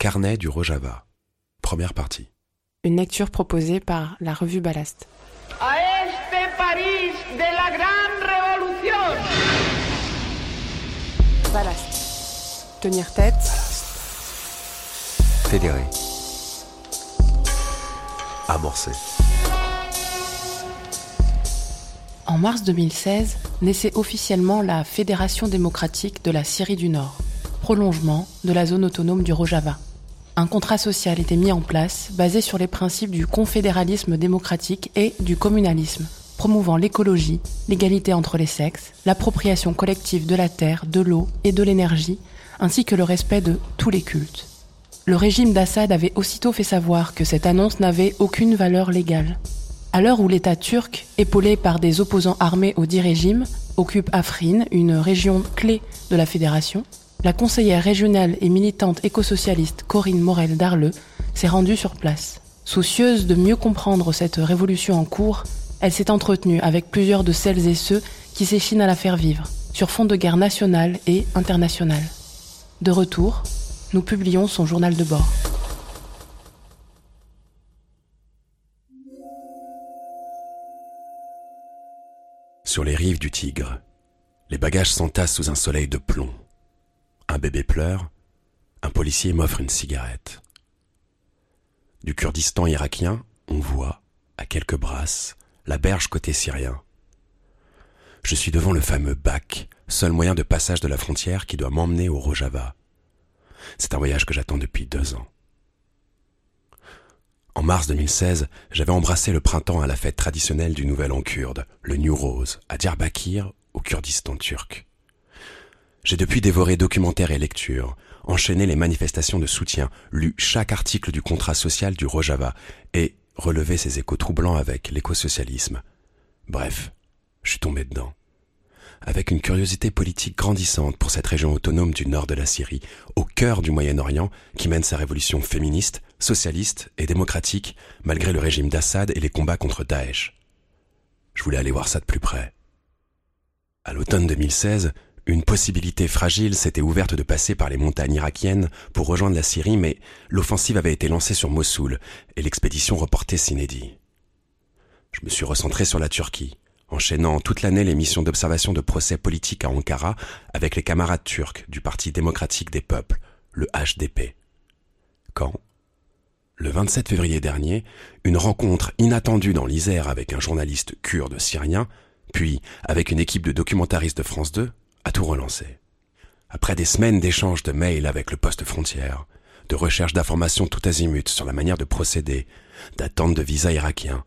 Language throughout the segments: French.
Carnet du Rojava. Première partie. Une lecture proposée par la revue Ballast. A este París de la gran revolución. Ballast. Tenir tête. Fédéré. Amorcé. En mars 2016, naissait officiellement la Fédération démocratique de la Syrie du Nord, prolongement de la zone autonome du Rojava. Un contrat social était mis en place basé sur les principes du confédéralisme démocratique et du communalisme, promouvant l'écologie, l'égalité entre les sexes, l'appropriation collective de la terre, de l'eau et de l'énergie, ainsi que le respect de tous les cultes. Le régime d'Assad avait aussitôt fait savoir que cette annonce n'avait aucune valeur légale. À l'heure où l'État turc, épaulé par des opposants armés au dit régime, occupe Afrin, une région clé de la fédération, la conseillère régionale et militante écosocialiste Corinne Morel d'Arleux s'est rendue sur place. Soucieuse de mieux comprendre cette révolution en cours, elle s'est entretenue avec plusieurs de celles et ceux qui s'échinent à la faire vivre, sur fond de guerre nationale et internationale. De retour, nous publions son journal de bord. Sur les rives du Tigre, les bagages s'entassent sous un soleil de plomb. Un bébé pleure, un policier m'offre une cigarette. Du Kurdistan irakien, on voit, à quelques brasses, la berge côté syrien. Je suis devant le fameux bac, seul moyen de passage de la frontière qui doit m'emmener au Rojava. C'est un voyage que j'attends depuis deux ans. En mars 2016, j'avais embrassé le printemps à la fête traditionnelle du Nouvel An kurde, le New Rose, à Diyarbakir, au Kurdistan turc. J'ai depuis dévoré documentaires et lectures, enchaîné les manifestations de soutien, lu chaque article du contrat social du Rojava et relevé ses échos troublants avec l'écosocialisme. Bref, je suis tombé dedans. Avec une curiosité politique grandissante pour cette région autonome du nord de la Syrie, au cœur du Moyen-Orient, qui mène sa révolution féministe, socialiste et démocratique, malgré le régime d'Assad et les combats contre Daesh. Je voulais aller voir ça de plus près. À l'automne 2016, une possibilité fragile s'était ouverte de passer par les montagnes irakiennes pour rejoindre la Syrie, mais l'offensive avait été lancée sur Mossoul et l'expédition reportée s'inédit. Je me suis recentré sur la Turquie, enchaînant toute l'année les missions d'observation de procès politiques à Ankara avec les camarades turcs du Parti démocratique des peuples, le HDP. Quand, le 27 février dernier, une rencontre inattendue dans l'Isère avec un journaliste kurde syrien, puis avec une équipe de documentaristes de France 2, a tout relancé. Après des semaines d'échanges de mails avec le poste frontière, de recherche d'informations tout azimut sur la manière de procéder, d'attente de visa irakien,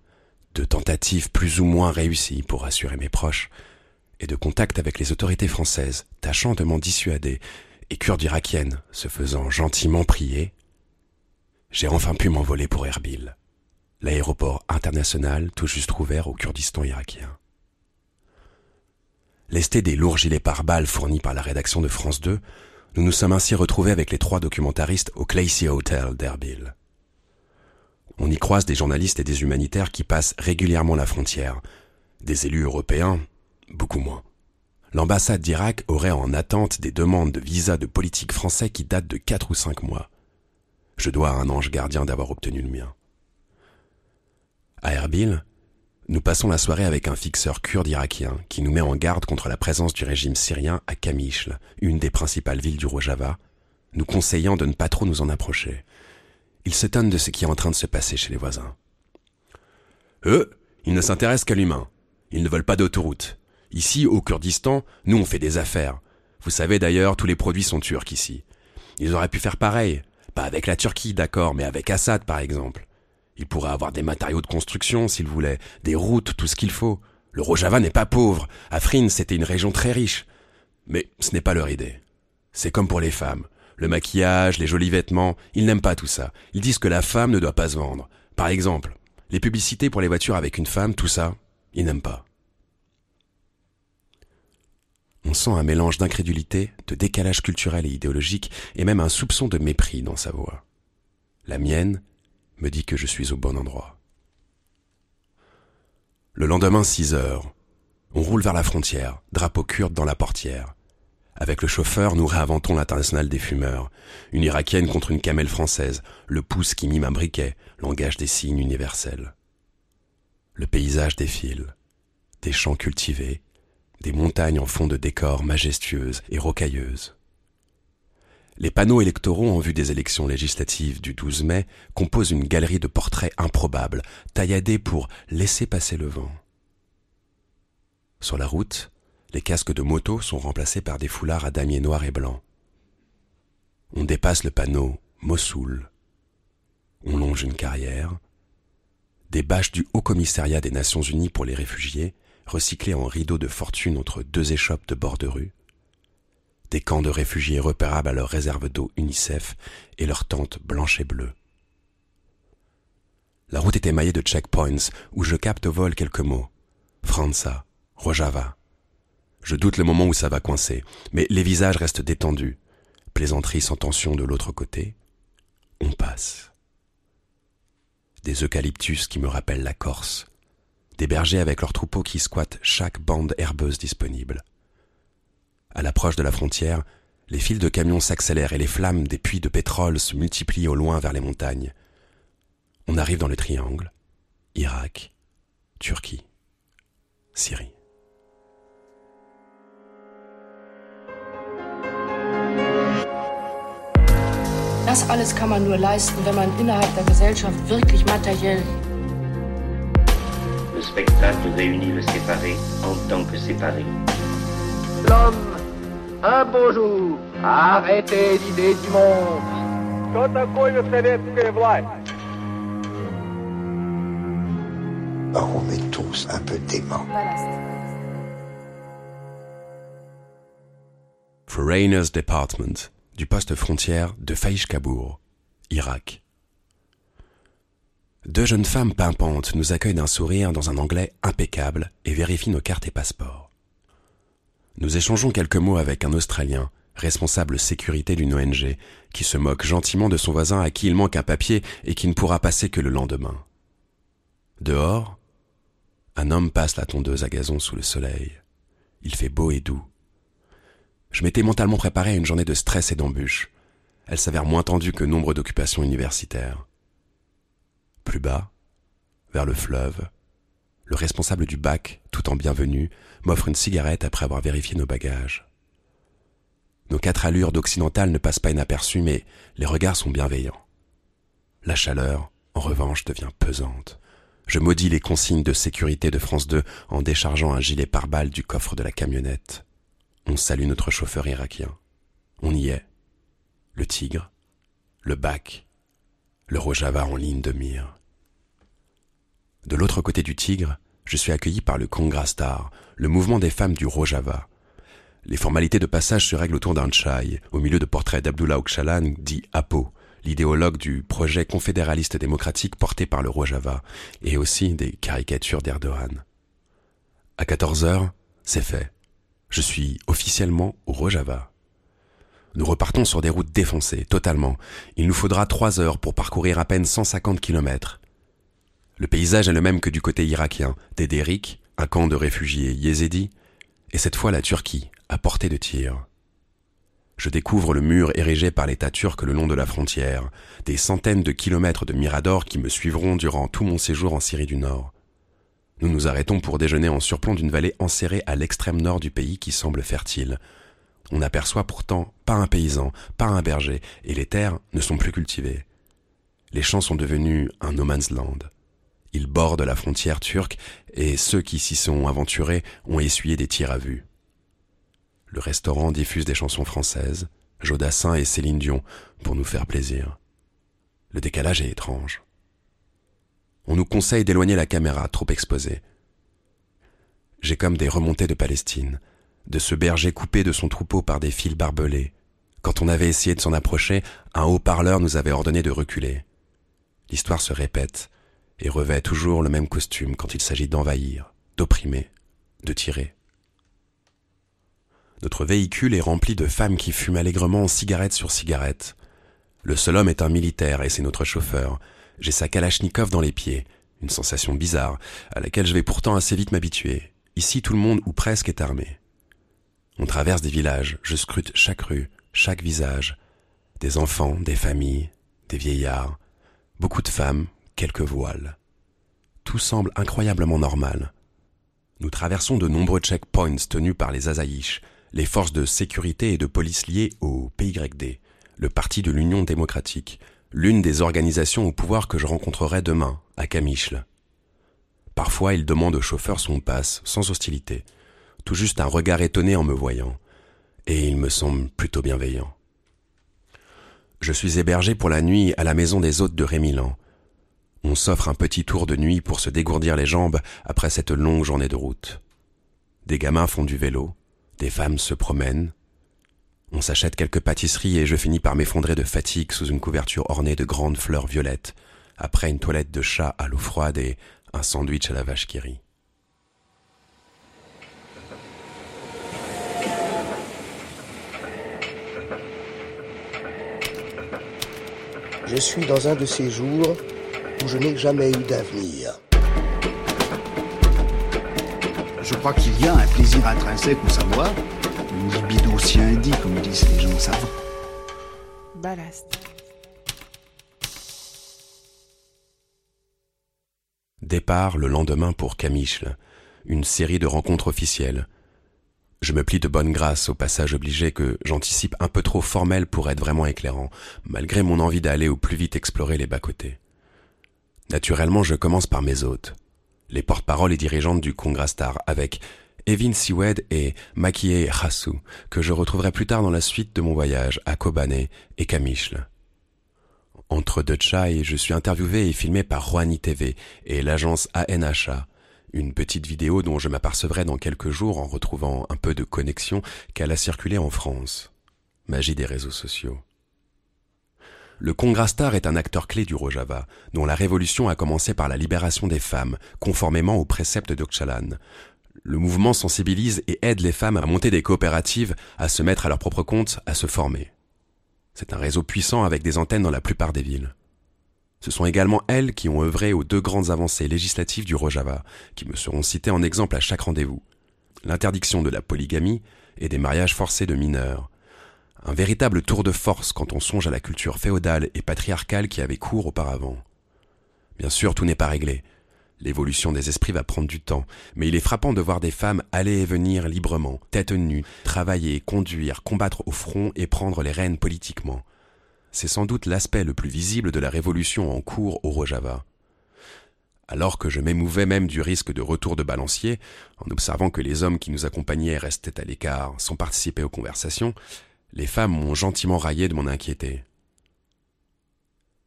de tentatives plus ou moins réussies pour rassurer mes proches, et de contact avec les autorités françaises, tâchant de m'en dissuader, et kurde irakienne se faisant gentiment prier, j'ai enfin pu m'envoler pour Erbil, l'aéroport international tout juste ouvert au Kurdistan irakien. Lesté des lourds gilets pare-balles fournis par la rédaction de France 2, nous nous sommes ainsi retrouvés avec les trois documentaristes au Clacy Hotel d'Erbil. On y croise des journalistes et des humanitaires qui passent régulièrement la frontière. Des élus européens, beaucoup moins. L'ambassade d'Irak aurait en attente des demandes de visa de politique français qui datent de quatre ou cinq mois. Je dois à un ange gardien d'avoir obtenu le mien. À Erbil, nous passons la soirée avec un fixeur kurde irakien qui nous met en garde contre la présence du régime syrien à Kamichl, une des principales villes du Rojava, nous conseillant de ne pas trop nous en approcher. Il s'étonne de ce qui est en train de se passer chez les voisins. Eux, ils ne s'intéressent qu'à l'humain. Ils ne veulent pas d'autoroute. Ici, au Kurdistan, nous on fait des affaires. Vous savez d'ailleurs, tous les produits sont turcs ici. Ils auraient pu faire pareil. Pas avec la Turquie, d'accord, mais avec Assad par exemple. Ils pourraient avoir des matériaux de construction s'ils voulaient, des routes, tout ce qu'il faut. Le Rojava n'est pas pauvre. Afrin, c'était une région très riche. Mais ce n'est pas leur idée. C'est comme pour les femmes. Le maquillage, les jolis vêtements, ils n'aiment pas tout ça. Ils disent que la femme ne doit pas se vendre. Par exemple, les publicités pour les voitures avec une femme, tout ça, ils n'aiment pas. On sent un mélange d'incrédulité, de décalage culturel et idéologique, et même un soupçon de mépris dans sa voix. La mienne me dit que je suis au bon endroit. Le lendemain, 6 heures, on roule vers la frontière, drapeau kurde dans la portière. Avec le chauffeur, nous réinventons l'international des fumeurs. Une irakienne contre une camelle française, le pouce qui mime un briquet, langage des signes universels. Le paysage défile. Des champs cultivés, des montagnes en fond de décors majestueuses et rocailleuses. Les panneaux électoraux en vue des élections législatives du 12 mai composent une galerie de portraits improbables, tailladés pour laisser passer le vent. Sur la route, les casques de moto sont remplacés par des foulards à damier noir et blanc. On dépasse le panneau Mossoul. On longe une carrière. Des bâches du Haut Commissariat des Nations Unies pour les réfugiés, recyclées en rideaux de fortune entre deux échoppes de bord de rue. Des camps de réfugiés repérables à leur réserve d'eau UNICEF et leurs tentes blanches et bleues. La route est émaillée de checkpoints où je capte au vol quelques mots. Franza, Rojava, je doute le moment où ça va coincer, mais les visages restent détendus. Plaisanterie sans tension de l'autre côté. On passe. Des eucalyptus qui me rappellent la Corse. Des bergers avec leurs troupeaux qui squattent chaque bande herbeuse disponible. À l'approche de la frontière, les fils de camions s'accélèrent et les flammes des puits de pétrole se multiplient au loin vers les montagnes. On arrive dans le triangle. Irak, Turquie, Syrie. Das alles kann man nur leisten, wenn man innerhalb der Gesellschaft wirklich materiell. Le spectacle réunit le séparé en tant que séparé. L'homme, un beau jour, arrêtez l'idée du monde. Alors on est tous un peu dément. Foreigners Department du poste frontière de Faïch Kabour, Irak. Deux jeunes femmes pimpantes nous accueillent d'un sourire dans un anglais impeccable et vérifient nos cartes et passeports. Nous échangeons quelques mots avec un Australien, responsable sécurité d'une ONG, qui se moque gentiment de son voisin à qui il manque un papier et qui ne pourra passer que le lendemain. Dehors, un homme passe la tondeuse à gazon sous le soleil. Il fait beau et doux. Je m'étais mentalement préparé à une journée de stress et d'embûches. Elle s'avère moins tendue que nombre d'occupations universitaires. Plus bas, vers le fleuve, le responsable du bac, tout en bienvenue, m'offre une cigarette après avoir vérifié nos bagages. Nos quatre allures d'occidental ne passent pas inaperçues, mais les regards sont bienveillants. La chaleur, en revanche, devient pesante. Je maudis les consignes de sécurité de France 2 en déchargeant un gilet pare-balles du coffre de la camionnette. On salue notre chauffeur irakien. On y est. Le tigre, le bac, le Rojava en ligne de mire. De l'autre côté du tigre, je suis accueilli par le Kongrastar, le mouvement des femmes du Rojava. Les formalités de passage se règlent autour d'un tchaï, au milieu de portraits d'Abdullah Ocalan, dit Apo, l'idéologue du projet confédéraliste démocratique porté par le Rojava, et aussi des caricatures d'Erdogan. À 14 heures, c'est fait. Je suis officiellement au Rojava. Nous repartons sur des routes défoncées, totalement. Il nous faudra trois heures pour parcourir à peine 150 kilomètres. Le paysage est le même que du côté irakien, Derrick, un camp de réfugiés yézidis, et cette fois la Turquie, à portée de tir. Je découvre le mur érigé par l'État turc le long de la frontière, des centaines de kilomètres de miradors qui me suivront durant tout mon séjour en Syrie du Nord. Nous nous arrêtons pour déjeuner en surplomb d'une vallée enserrée à l'extrême nord du pays qui semble fertile. On n'aperçoit pourtant pas un paysan, pas un berger, et les terres ne sont plus cultivées. Les champs sont devenus un no man's land. Ils bordent la frontière turque et ceux qui s'y sont aventurés ont essuyé des tirs à vue. Le restaurant diffuse des chansons françaises, Jodassin et Céline Dion, pour nous faire plaisir. Le décalage est étrange on nous conseille d'éloigner la caméra, trop exposée. J'ai comme des remontées de Palestine, de ce berger coupé de son troupeau par des fils barbelés. Quand on avait essayé de s'en approcher, un haut-parleur nous avait ordonné de reculer. L'histoire se répète et revêt toujours le même costume quand il s'agit d'envahir, d'opprimer, de tirer. Notre véhicule est rempli de femmes qui fument allègrement cigarette sur cigarette. Le seul homme est un militaire et c'est notre chauffeur, j'ai sa kalachnikov dans les pieds, une sensation bizarre, à laquelle je vais pourtant assez vite m'habituer. Ici, tout le monde ou presque est armé. On traverse des villages, je scrute chaque rue, chaque visage. Des enfants, des familles, des vieillards, beaucoup de femmes, quelques voiles. Tout semble incroyablement normal. Nous traversons de nombreux checkpoints tenus par les Azaïches, les forces de sécurité et de police liées au PYD, le Parti de l'Union démocratique, l'une des organisations au pouvoir que je rencontrerai demain, à Camichle. Parfois, il demande au chauffeur son passe, sans hostilité, tout juste un regard étonné en me voyant, et il me semble plutôt bienveillant. Je suis hébergé pour la nuit à la maison des hôtes de Rémilan. On s'offre un petit tour de nuit pour se dégourdir les jambes après cette longue journée de route. Des gamins font du vélo, des femmes se promènent. On s'achète quelques pâtisseries et je finis par m'effondrer de fatigue sous une couverture ornée de grandes fleurs violettes, après une toilette de chat à l'eau froide et un sandwich à la vache qui rit. Je suis dans un de ces jours où je n'ai jamais eu d'avenir. Je crois qu'il y a un plaisir intrinsèque au savoir, une libido dit, comme disent les gens savants. Ballast. Départ le lendemain pour Camichle, une série de rencontres officielles. Je me plie de bonne grâce au passage obligé que j'anticipe un peu trop formel pour être vraiment éclairant, malgré mon envie d'aller au plus vite explorer les bas-côtés. Naturellement, je commence par mes hôtes, les porte-paroles et dirigeantes du Congrastar, avec Evin Siwed et Makie Hassou, que je retrouverai plus tard dans la suite de mon voyage à Kobané et Camichle. Entre deux chai, je suis interviewé et filmé par Rouhani TV et l'agence ANHA, une petite vidéo dont je m'apercevrai dans quelques jours en retrouvant un peu de connexion qu'elle a circulé en France. Magie des réseaux sociaux. Le Congrastar est un acteur clé du Rojava, dont la révolution a commencé par la libération des femmes, conformément aux préceptes d'Okchalan. Le mouvement sensibilise et aide les femmes à monter des coopératives, à se mettre à leur propre compte, à se former. C'est un réseau puissant avec des antennes dans la plupart des villes. Ce sont également elles qui ont œuvré aux deux grandes avancées législatives du Rojava, qui me seront citées en exemple à chaque rendez-vous. L'interdiction de la polygamie et des mariages forcés de mineurs. Un véritable tour de force quand on songe à la culture féodale et patriarcale qui avait cours auparavant. Bien sûr, tout n'est pas réglé. L'évolution des esprits va prendre du temps, mais il est frappant de voir des femmes aller et venir librement, tête nue, travailler, conduire, combattre au front et prendre les rênes politiquement. C'est sans doute l'aspect le plus visible de la révolution en cours au Rojava. Alors que je m'émouvais même du risque de retour de balancier, en observant que les hommes qui nous accompagnaient restaient à l'écart sans participer aux conversations, les femmes m'ont gentiment raillé de m'en inquiéter.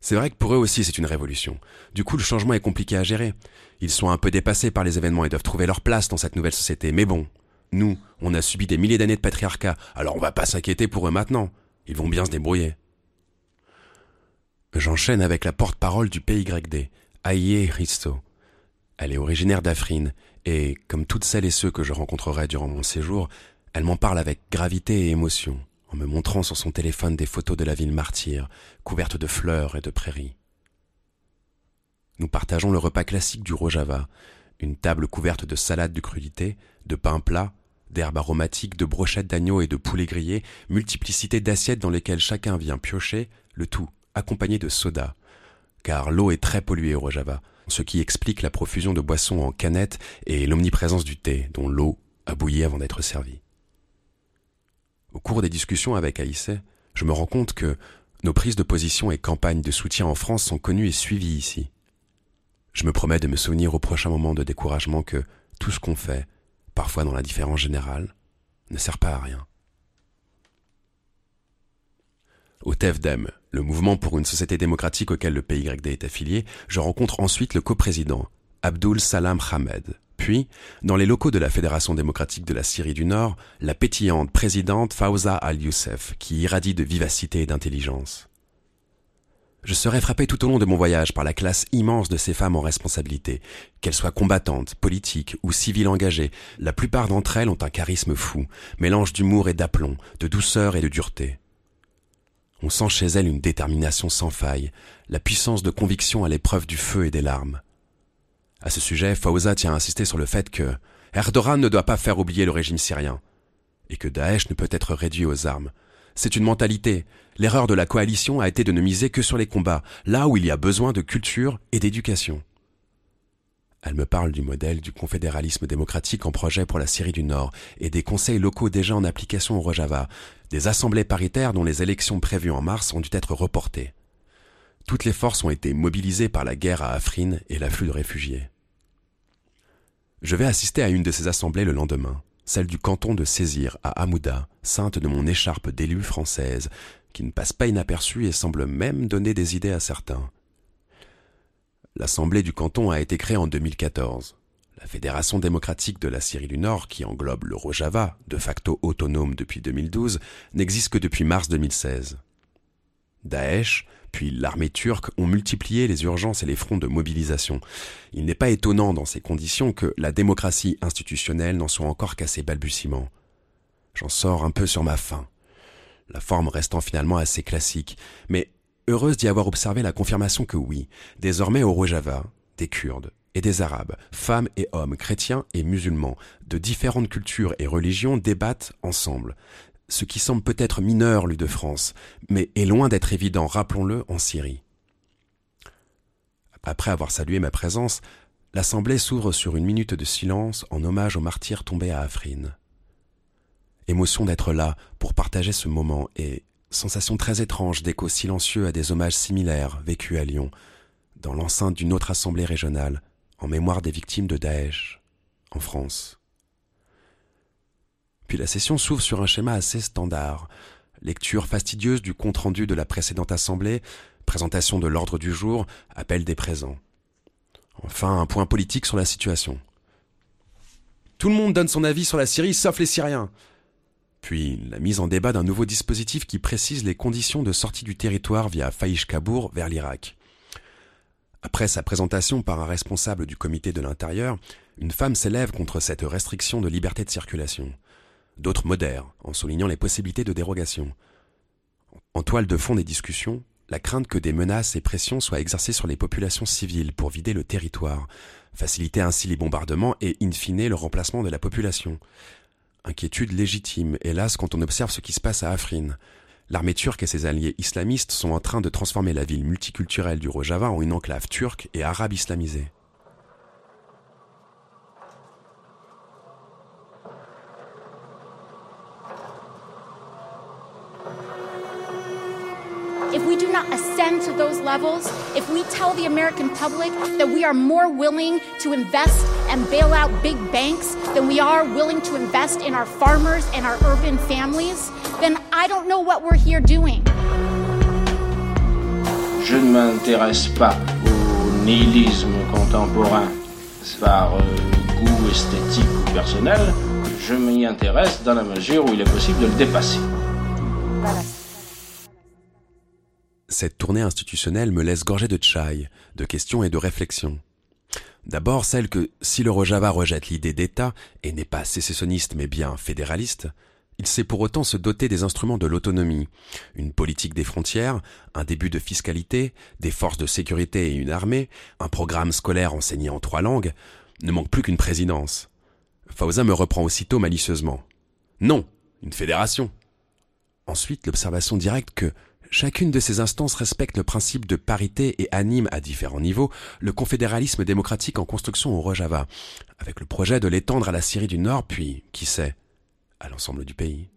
C'est vrai que pour eux aussi c'est une révolution. Du coup le changement est compliqué à gérer. Ils sont un peu dépassés par les événements et doivent trouver leur place dans cette nouvelle société. Mais bon, nous, on a subi des milliers d'années de patriarcat, alors on va pas s'inquiéter pour eux maintenant. Ils vont bien se débrouiller. J'enchaîne avec la porte-parole du PYD, Aïe Risto. Elle est originaire d'Afrine, et, comme toutes celles et ceux que je rencontrerai durant mon séjour, elle m'en parle avec gravité et émotion en me montrant sur son téléphone des photos de la ville martyre, couverte de fleurs et de prairies. Nous partageons le repas classique du Rojava, une table couverte de salades de crudités, de pain plat, d'herbes aromatiques, de brochettes d'agneau et de poulet grillé, multiplicité d'assiettes dans lesquelles chacun vient piocher, le tout accompagné de soda, car l'eau est très polluée au Rojava, ce qui explique la profusion de boissons en canettes et l'omniprésence du thé, dont l'eau a bouilli avant d'être servie. Au cours des discussions avec Aïssé, je me rends compte que nos prises de position et campagnes de soutien en France sont connues et suivies ici. Je me promets de me souvenir au prochain moment de découragement que tout ce qu'on fait, parfois dans l'indifférence générale, ne sert pas à rien. Au TEFDEM, le mouvement pour une société démocratique auquel le PYD est affilié, je rencontre ensuite le coprésident, Abdul Salam Hamed. Puis, dans les locaux de la Fédération démocratique de la Syrie du Nord, la pétillante présidente Fawza al-Youssef, qui irradie de vivacité et d'intelligence. Je serai frappé tout au long de mon voyage par la classe immense de ces femmes en responsabilité. Qu'elles soient combattantes, politiques ou civiles engagées, la plupart d'entre elles ont un charisme fou, mélange d'humour et d'aplomb, de douceur et de dureté. On sent chez elles une détermination sans faille, la puissance de conviction à l'épreuve du feu et des larmes. À ce sujet, Fawza tient à insister sur le fait que Erdogan ne doit pas faire oublier le régime syrien. et que Daesh ne peut être réduit aux armes. C'est une mentalité. L'erreur de la coalition a été de ne miser que sur les combats, là où il y a besoin de culture et d'éducation. Elle me parle du modèle du confédéralisme démocratique en projet pour la Syrie du Nord et des conseils locaux déjà en application au Rojava, des assemblées paritaires dont les élections prévues en mars ont dû être reportées. Toutes les forces ont été mobilisées par la guerre à Afrin et l'afflux de réfugiés. Je vais assister à une de ces assemblées le lendemain, celle du canton de Césir à Hamouda, sainte de mon écharpe d'élue française, qui ne passe pas inaperçue et semble même donner des idées à certains. L'Assemblée du canton a été créée en 2014. La Fédération démocratique de la Syrie du Nord, qui englobe le Rojava, de facto autonome depuis 2012, n'existe que depuis mars 2016. Daesh, puis l'armée turque ont multiplié les urgences et les fronts de mobilisation. Il n'est pas étonnant dans ces conditions que la démocratie institutionnelle n'en soit encore qu'à ses balbutiements. J'en sors un peu sur ma faim. La forme restant finalement assez classique, mais heureuse d'y avoir observé la confirmation que oui, désormais au Rojava, des Kurdes et des Arabes, femmes et hommes, chrétiens et musulmans, de différentes cultures et religions débattent ensemble. Ce qui semble peut-être mineur, lui de France, mais est loin d'être évident, rappelons-le, en Syrie. Après avoir salué ma présence, l'assemblée s'ouvre sur une minute de silence en hommage aux martyrs tombés à Afrin. Émotion d'être là pour partager ce moment et Sensation très étrange d'écho silencieux à des hommages similaires vécus à Lyon, dans l'enceinte d'une autre assemblée régionale, en mémoire des victimes de Daesh, en France. Puis la session s'ouvre sur un schéma assez standard. Lecture fastidieuse du compte-rendu de la précédente assemblée, présentation de l'ordre du jour, appel des présents. Enfin, un point politique sur la situation. Tout le monde donne son avis sur la Syrie sauf les Syriens puis la mise en débat d'un nouveau dispositif qui précise les conditions de sortie du territoire via Faïch Kabour vers l'Irak. Après sa présentation par un responsable du comité de l'intérieur, une femme s'élève contre cette restriction de liberté de circulation. D'autres modèrent, en soulignant les possibilités de dérogation. En toile de fond des discussions, la crainte que des menaces et pressions soient exercées sur les populations civiles pour vider le territoire, faciliter ainsi les bombardements et, in fine, le remplacement de la population, Inquiétude légitime, hélas, quand on observe ce qui se passe à Afrin. L'armée turque et ses alliés islamistes sont en train de transformer la ville multiculturelle du Rojava en une enclave turque et arabe islamisée. We do not ascend to those levels, if we tell the American public that we are more willing to invest and bail out big banks than we are willing to invest in our farmers and our urban families, then I don't know what we're here doing. Je ne m'intéresse pas au nihilisme contemporain par euh, goût esthétique ou personnel. Je m'y intéresse dans la mesure où il est possible de le dépasser. Voilà. Cette tournée institutionnelle me laisse gorgé de tchai, de questions et de réflexions. D'abord celle que, si le Rojava rejette l'idée d'État, et n'est pas sécessionniste mais bien fédéraliste, il sait pour autant se doter des instruments de l'autonomie, une politique des frontières, un début de fiscalité, des forces de sécurité et une armée, un programme scolaire enseigné en trois langues, ne manque plus qu'une présidence. Fauza me reprend aussitôt malicieusement. Non, une fédération. Ensuite, l'observation directe que, Chacune de ces instances respecte le principe de parité et anime à différents niveaux le confédéralisme démocratique en construction au Rojava, avec le projet de l'étendre à la Syrie du Nord, puis, qui sait, à l'ensemble du pays.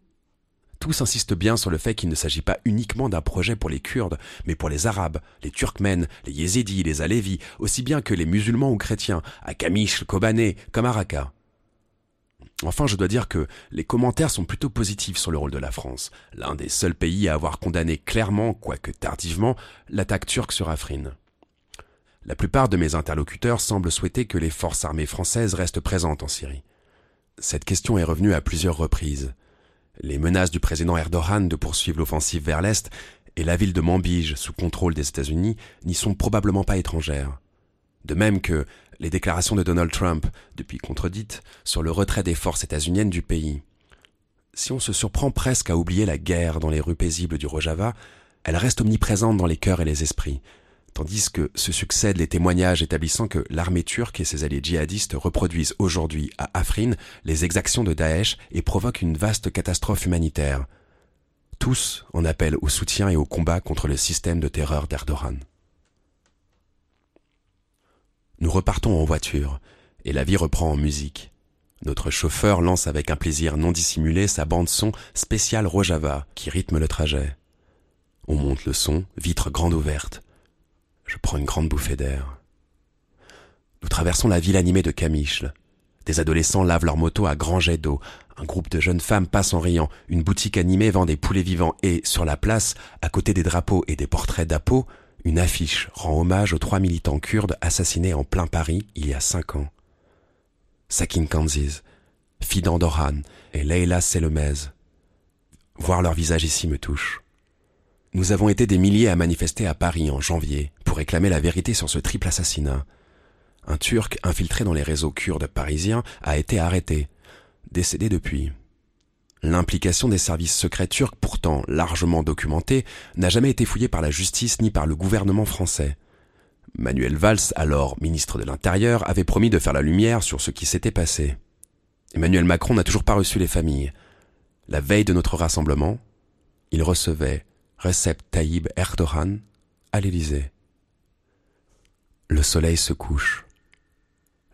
Tous insistent bien sur le fait qu'il ne s'agit pas uniquement d'un projet pour les Kurdes, mais pour les Arabes, les Turkmènes, les Yézidis, les Alévis, aussi bien que les musulmans ou chrétiens, à Kamish, Kobané, comme à Raqqa. Enfin, je dois dire que les commentaires sont plutôt positifs sur le rôle de la France, l'un des seuls pays à avoir condamné clairement, quoique tardivement, l'attaque turque sur Afrin. La plupart de mes interlocuteurs semblent souhaiter que les forces armées françaises restent présentes en Syrie. Cette question est revenue à plusieurs reprises. Les menaces du président Erdogan de poursuivre l'offensive vers l'Est et la ville de Manbij sous contrôle des États-Unis n'y sont probablement pas étrangères. De même que les déclarations de Donald Trump, depuis contredites, sur le retrait des forces états-uniennes du pays. Si on se surprend presque à oublier la guerre dans les rues paisibles du Rojava, elle reste omniprésente dans les cœurs et les esprits, tandis que se succèdent les témoignages établissant que l'armée turque et ses alliés djihadistes reproduisent aujourd'hui à Afrin les exactions de Daesh et provoquent une vaste catastrophe humanitaire. Tous en appellent au soutien et au combat contre le système de terreur d'Erdogan. Nous repartons en voiture, et la vie reprend en musique. Notre chauffeur lance avec un plaisir non dissimulé sa bande-son spéciale Rojava qui rythme le trajet. On monte le son, vitre grande ouverte. Je prends une grande bouffée d'air. Nous traversons la ville animée de Camichle. Des adolescents lavent leur moto à grands jets d'eau. Un groupe de jeunes femmes passe en riant. Une boutique animée vend des poulets vivants et, sur la place, à côté des drapeaux et des portraits d'Apo, une affiche rend hommage aux trois militants kurdes assassinés en plein Paris il y a cinq ans. Sakin Kanziz, Fidan Dorhan et Leila Selemez. Voir leur visage ici me touche. Nous avons été des milliers à manifester à Paris en janvier pour réclamer la vérité sur ce triple assassinat. Un Turc infiltré dans les réseaux kurdes parisiens a été arrêté, décédé depuis. L'implication des services secrets turcs, pourtant largement documentée, n'a jamais été fouillée par la justice ni par le gouvernement français. Manuel Valls, alors ministre de l'Intérieur, avait promis de faire la lumière sur ce qui s'était passé. Emmanuel Macron n'a toujours pas reçu les familles. La veille de notre rassemblement, il recevait Recep Tayyip Erdogan à l'Élysée. Le soleil se couche.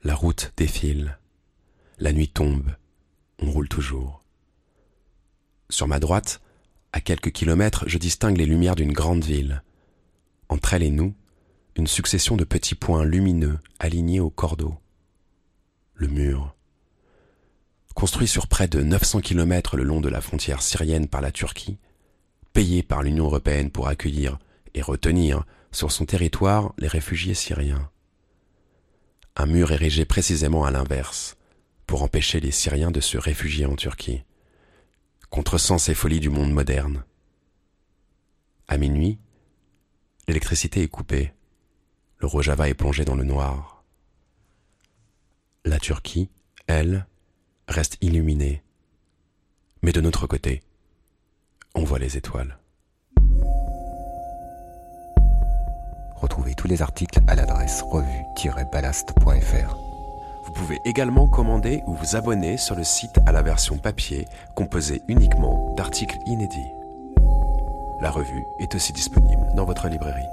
La route défile. La nuit tombe. On roule toujours. Sur ma droite, à quelques kilomètres, je distingue les lumières d'une grande ville. Entre elle et nous, une succession de petits points lumineux alignés au cordeau. Le mur. Construit sur près de 900 kilomètres le long de la frontière syrienne par la Turquie, payé par l'Union européenne pour accueillir et retenir sur son territoire les réfugiés syriens. Un mur érigé précisément à l'inverse, pour empêcher les Syriens de se réfugier en Turquie, contresens et folies du monde moderne. À minuit, l'électricité est coupée, le Rojava est plongé dans le noir. La Turquie, elle, reste illuminée. Mais de notre côté, on voit les étoiles. Retrouvez tous les articles à l'adresse revue-ballast.fr. Vous pouvez également commander ou vous abonner sur le site à la version papier composée uniquement d'articles inédits. La revue est aussi disponible dans votre librairie.